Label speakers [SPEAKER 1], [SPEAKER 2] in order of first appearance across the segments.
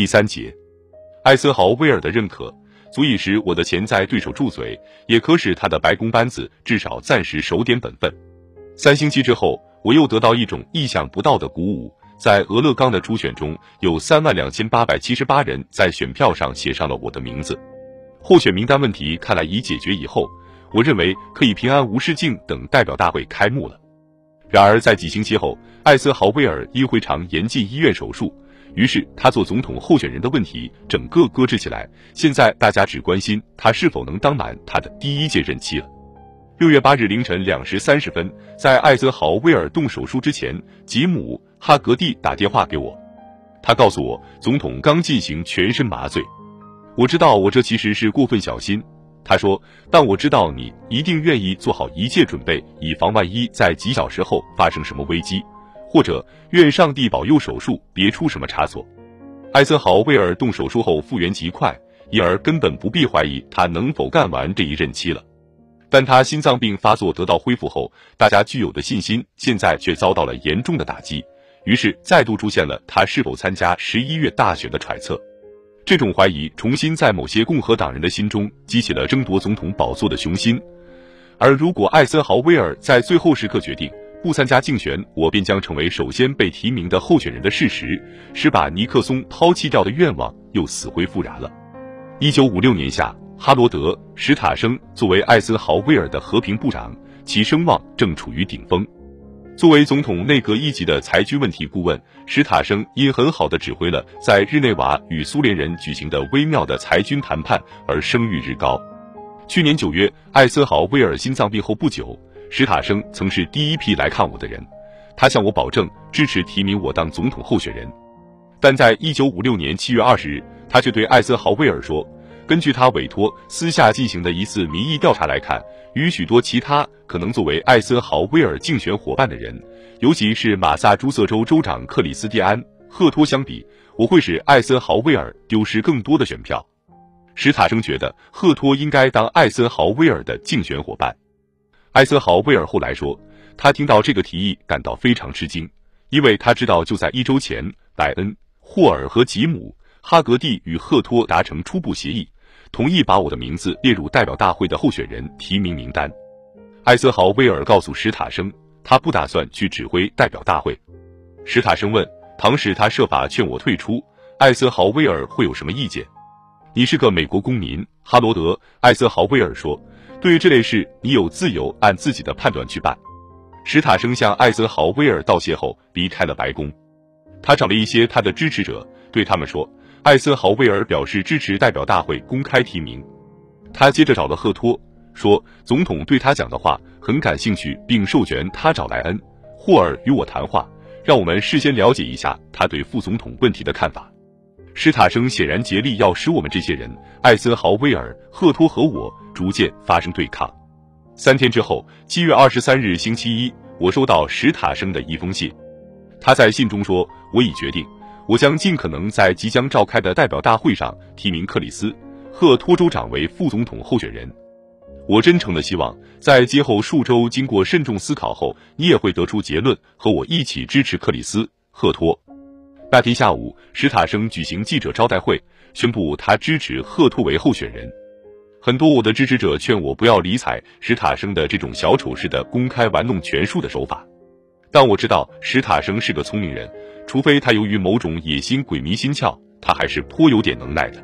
[SPEAKER 1] 第三节，艾森豪威尔的认可足以使我的潜在对手住嘴，也可使他的白宫班子至少暂时守点本分。三星期之后，我又得到一种意想不到的鼓舞。在俄勒冈的初选中，有三万两千八百七十八人在选票上写上了我的名字。候选名单问题看来已解决以后，我认为可以平安无事境等代表大会开幕了。然而，在几星期后，艾森豪威尔因回肠炎进医院手术，于是他做总统候选人的问题整个搁置起来。现在大家只关心他是否能当满他的第一届任期了。六月八日凌晨两时三十分，在艾森豪威尔动手术之前，吉姆。哈格蒂打电话给我，他告诉我总统刚进行全身麻醉。我知道我这其实是过分小心。他说，但我知道你一定愿意做好一切准备，以防万一在几小时后发生什么危机，或者愿上帝保佑手术别出什么差错。艾森豪威尔动手术后复原极快，因而根本不必怀疑他能否干完这一任期了。但他心脏病发作得到恢复后，大家具有的信心现在却遭到了严重的打击。于是再度出现了他是否参加十一月大选的揣测，这种怀疑重新在某些共和党人的心中激起了争夺总统宝座的雄心。而如果艾森豪威尔在最后时刻决定不参加竞选，我便将成为首先被提名的候选人的事实，使把尼克松抛弃掉的愿望又死灰复燃了。一九五六年夏，哈罗德·史塔生作为艾森豪威尔的和平部长，其声望正处于顶峰。作为总统内阁一级的裁军问题顾问，史塔生因很好的指挥了在日内瓦与苏联人举行的微妙的裁军谈判而声誉日高。去年九月，艾森豪威尔心脏病后不久，史塔生曾是第一批来看我的人，他向我保证支持提名我当总统候选人。但在一九五六年七月二十日，他却对艾森豪威尔说。根据他委托私下进行的一次民意调查来看，与许多其他可能作为艾森豪威尔竞选伙伴的人，尤其是马萨诸塞州州长克里斯蒂安·赫托相比，我会使艾森豪威尔丢失更多的选票。史塔生觉得赫托应该当艾森豪威尔的竞选伙伴。艾森豪威尔后来说，他听到这个提议感到非常吃惊，因为他知道就在一周前，莱恩、霍尔和吉姆、哈格蒂与赫托达成初步协议。同意把我的名字列入代表大会的候选人提名名单。艾森豪威尔告诉史塔生，他不打算去指挥代表大会。史塔生问：“倘使他设法劝我退出，艾森豪威尔会有什么意见？”你是个美国公民，哈罗德·艾森豪威尔说：“对于这类事，你有自由按自己的判断去办。”史塔生向艾森豪威尔道谢后离开了白宫。他找了一些他的支持者，对他们说。艾森豪威尔表示支持代表大会公开提名。他接着找了赫托，说总统对他讲的话很感兴趣，并授权他找莱恩·霍尔与我谈话，让我们事先了解一下他对副总统问题的看法。施塔生显然竭力要使我们这些人，艾森豪威尔、赫托和我逐渐发生对抗。三天之后，七月二十三日星期一，我收到史塔生的一封信。他在信中说：“我已决定。”我将尽可能在即将召开的代表大会上提名克里斯·赫托州长为副总统候选人。我真诚的希望，在今后数周经过慎重思考后，你也会得出结论，和我一起支持克里斯·赫托。那天下午，史塔生举行记者招待会，宣布他支持赫托为候选人。很多我的支持者劝我不要理睬史塔生的这种小丑式的公开玩弄权术的手法，但我知道史塔生是个聪明人。除非他由于某种野心鬼迷心窍，他还是颇有点能耐的。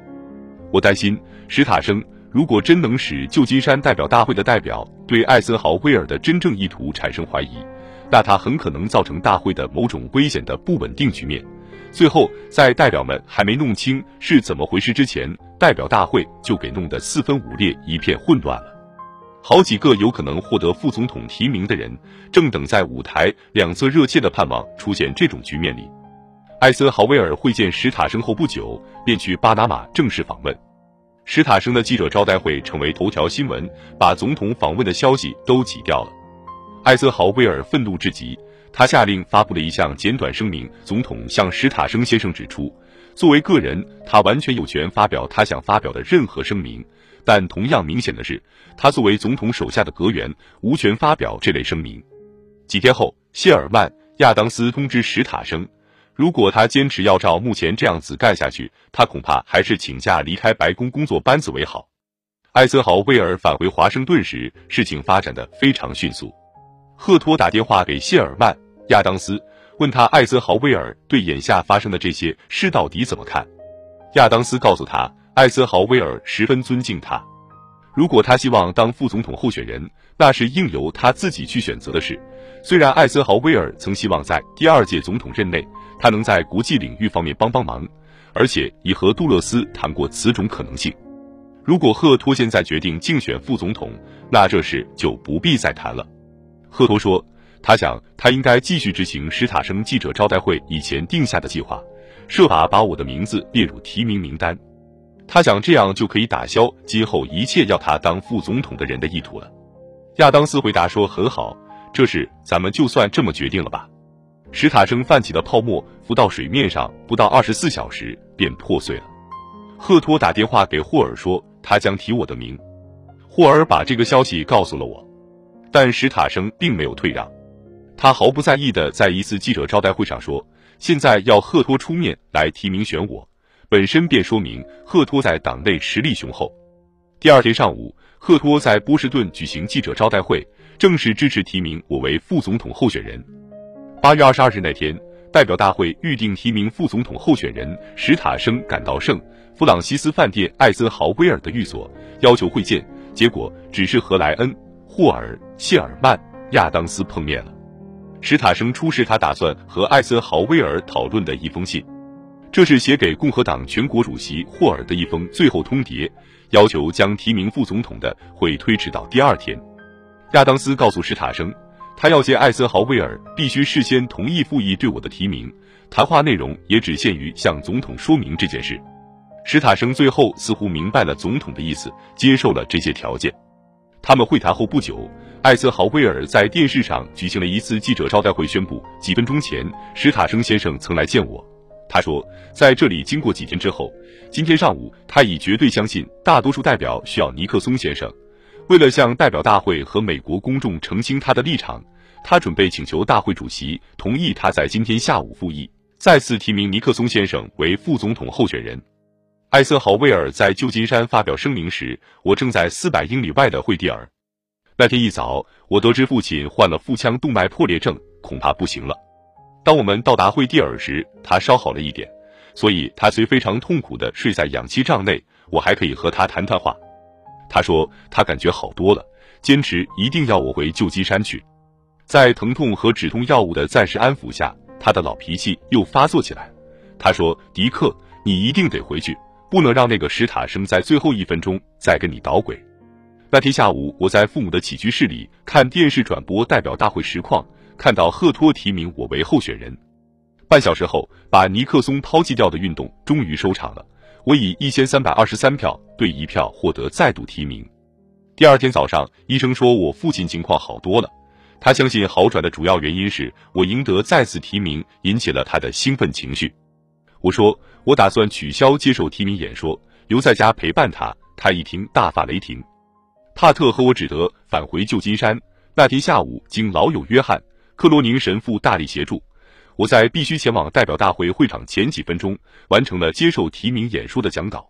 [SPEAKER 1] 我担心史塔生如果真能使旧金山代表大会的代表对艾森豪威尔的真正意图产生怀疑，那他很可能造成大会的某种危险的不稳定局面。最后，在代表们还没弄清是怎么回事之前，代表大会就给弄得四分五裂，一片混乱了。好几个有可能获得副总统提名的人，正等在舞台两侧，热切的盼望出现这种局面里。艾森豪威尔会见史塔生后不久，便去巴拿马正式访问。史塔生的记者招待会成为头条新闻，把总统访问的消息都挤掉了。艾森豪威尔愤怒至极，他下令发布了一项简短声明。总统向史塔生先生指出，作为个人，他完全有权发表他想发表的任何声明。但同样明显的是，他作为总统手下的阁员，无权发表这类声明。几天后，谢尔曼·亚当斯通知史塔生，如果他坚持要照目前这样子干下去，他恐怕还是请假离开白宫工作班子为好。艾森豪威尔返回华盛顿时，事情发展的非常迅速。赫托打电话给谢尔曼·亚当斯，问他艾森豪威尔对眼下发生的这些事到底怎么看。亚当斯告诉他，艾森豪威尔十分尊敬他。如果他希望当副总统候选人，那是应由他自己去选择的事。虽然艾森豪威尔曾希望在第二届总统任内，他能在国际领域方面帮帮忙，而且已和杜勒斯谈过此种可能性。如果赫托现在决定竞选副总统，那这事就不必再谈了。赫托说，他想他应该继续执行史塔生记者招待会以前定下的计划，设法把我的名字列入提名名单。他想这样就可以打消今后一切要他当副总统的人的意图了。亚当斯回答说：“很好，这事咱们就算这么决定了吧。”史塔生泛起的泡沫浮到水面上，不到二十四小时便破碎了。赫托打电话给霍尔说，他将提我的名。霍尔把这个消息告诉了我，但史塔生并没有退让，他毫不在意的在一次记者招待会上说：“现在要赫托出面来提名选我。”本身便说明赫托在党内实力雄厚。第二天上午，赫托在波士顿举行记者招待会，正式支持提名我为副总统候选人。八月二十二日那天，代表大会预定提名副总统候选人史塔生赶到圣弗朗西斯饭店艾森豪威尔的寓所，要求会见，结果只是和莱恩、霍尔、谢尔曼、亚当斯碰面了。史塔生出示他打算和艾森豪威尔讨论的一封信。这是写给共和党全国主席霍尔的一封最后通牒，要求将提名副总统的会推迟到第二天。亚当斯告诉史塔生，他要见艾森豪威尔，必须事先同意复议对我的提名。谈话内容也只限于向总统说明这件事。史塔生最后似乎明白了总统的意思，接受了这些条件。他们会谈后不久，艾森豪威尔在电视上举行了一次记者招待会，宣布几分钟前史塔生先生曾来见我。他说，在这里经过几天之后，今天上午他已绝对相信大多数代表需要尼克松先生。为了向代表大会和美国公众澄清他的立场，他准备请求大会主席同意他在今天下午复议，再次提名尼克松先生为副总统候选人。艾森豪威尔在旧金山发表声明时，我正在四百英里外的惠蒂尔。那天一早，我得知父亲患了腹腔动脉破裂症，恐怕不行了。当我们到达惠蒂尔时，他稍好了一点，所以他虽非常痛苦的睡在氧气帐内，我还可以和他谈谈话。他说他感觉好多了，坚持一定要我回旧金山去。在疼痛和止痛药物的暂时安抚下，他的老脾气又发作起来。他说：“迪克，你一定得回去，不能让那个史塔生在最后一分钟再跟你捣鬼。”那天下午，我在父母的起居室里看电视转播代表大会实况。看到赫托提名我为候选人，半小时后把尼克松抛弃掉的运动终于收场了。我以一千三百二十三票对一票获得再度提名。第二天早上，医生说我父亲情况好多了。他相信好转的主要原因是我赢得再次提名引起了他的兴奋情绪。我说我打算取消接受提名演说，留在家陪伴他。他一听大发雷霆。帕特和我只得返回旧金山。那天下午，经老友约翰。克罗宁神父大力协助，我在必须前往代表大会会场前几分钟完成了接受提名演说的讲稿。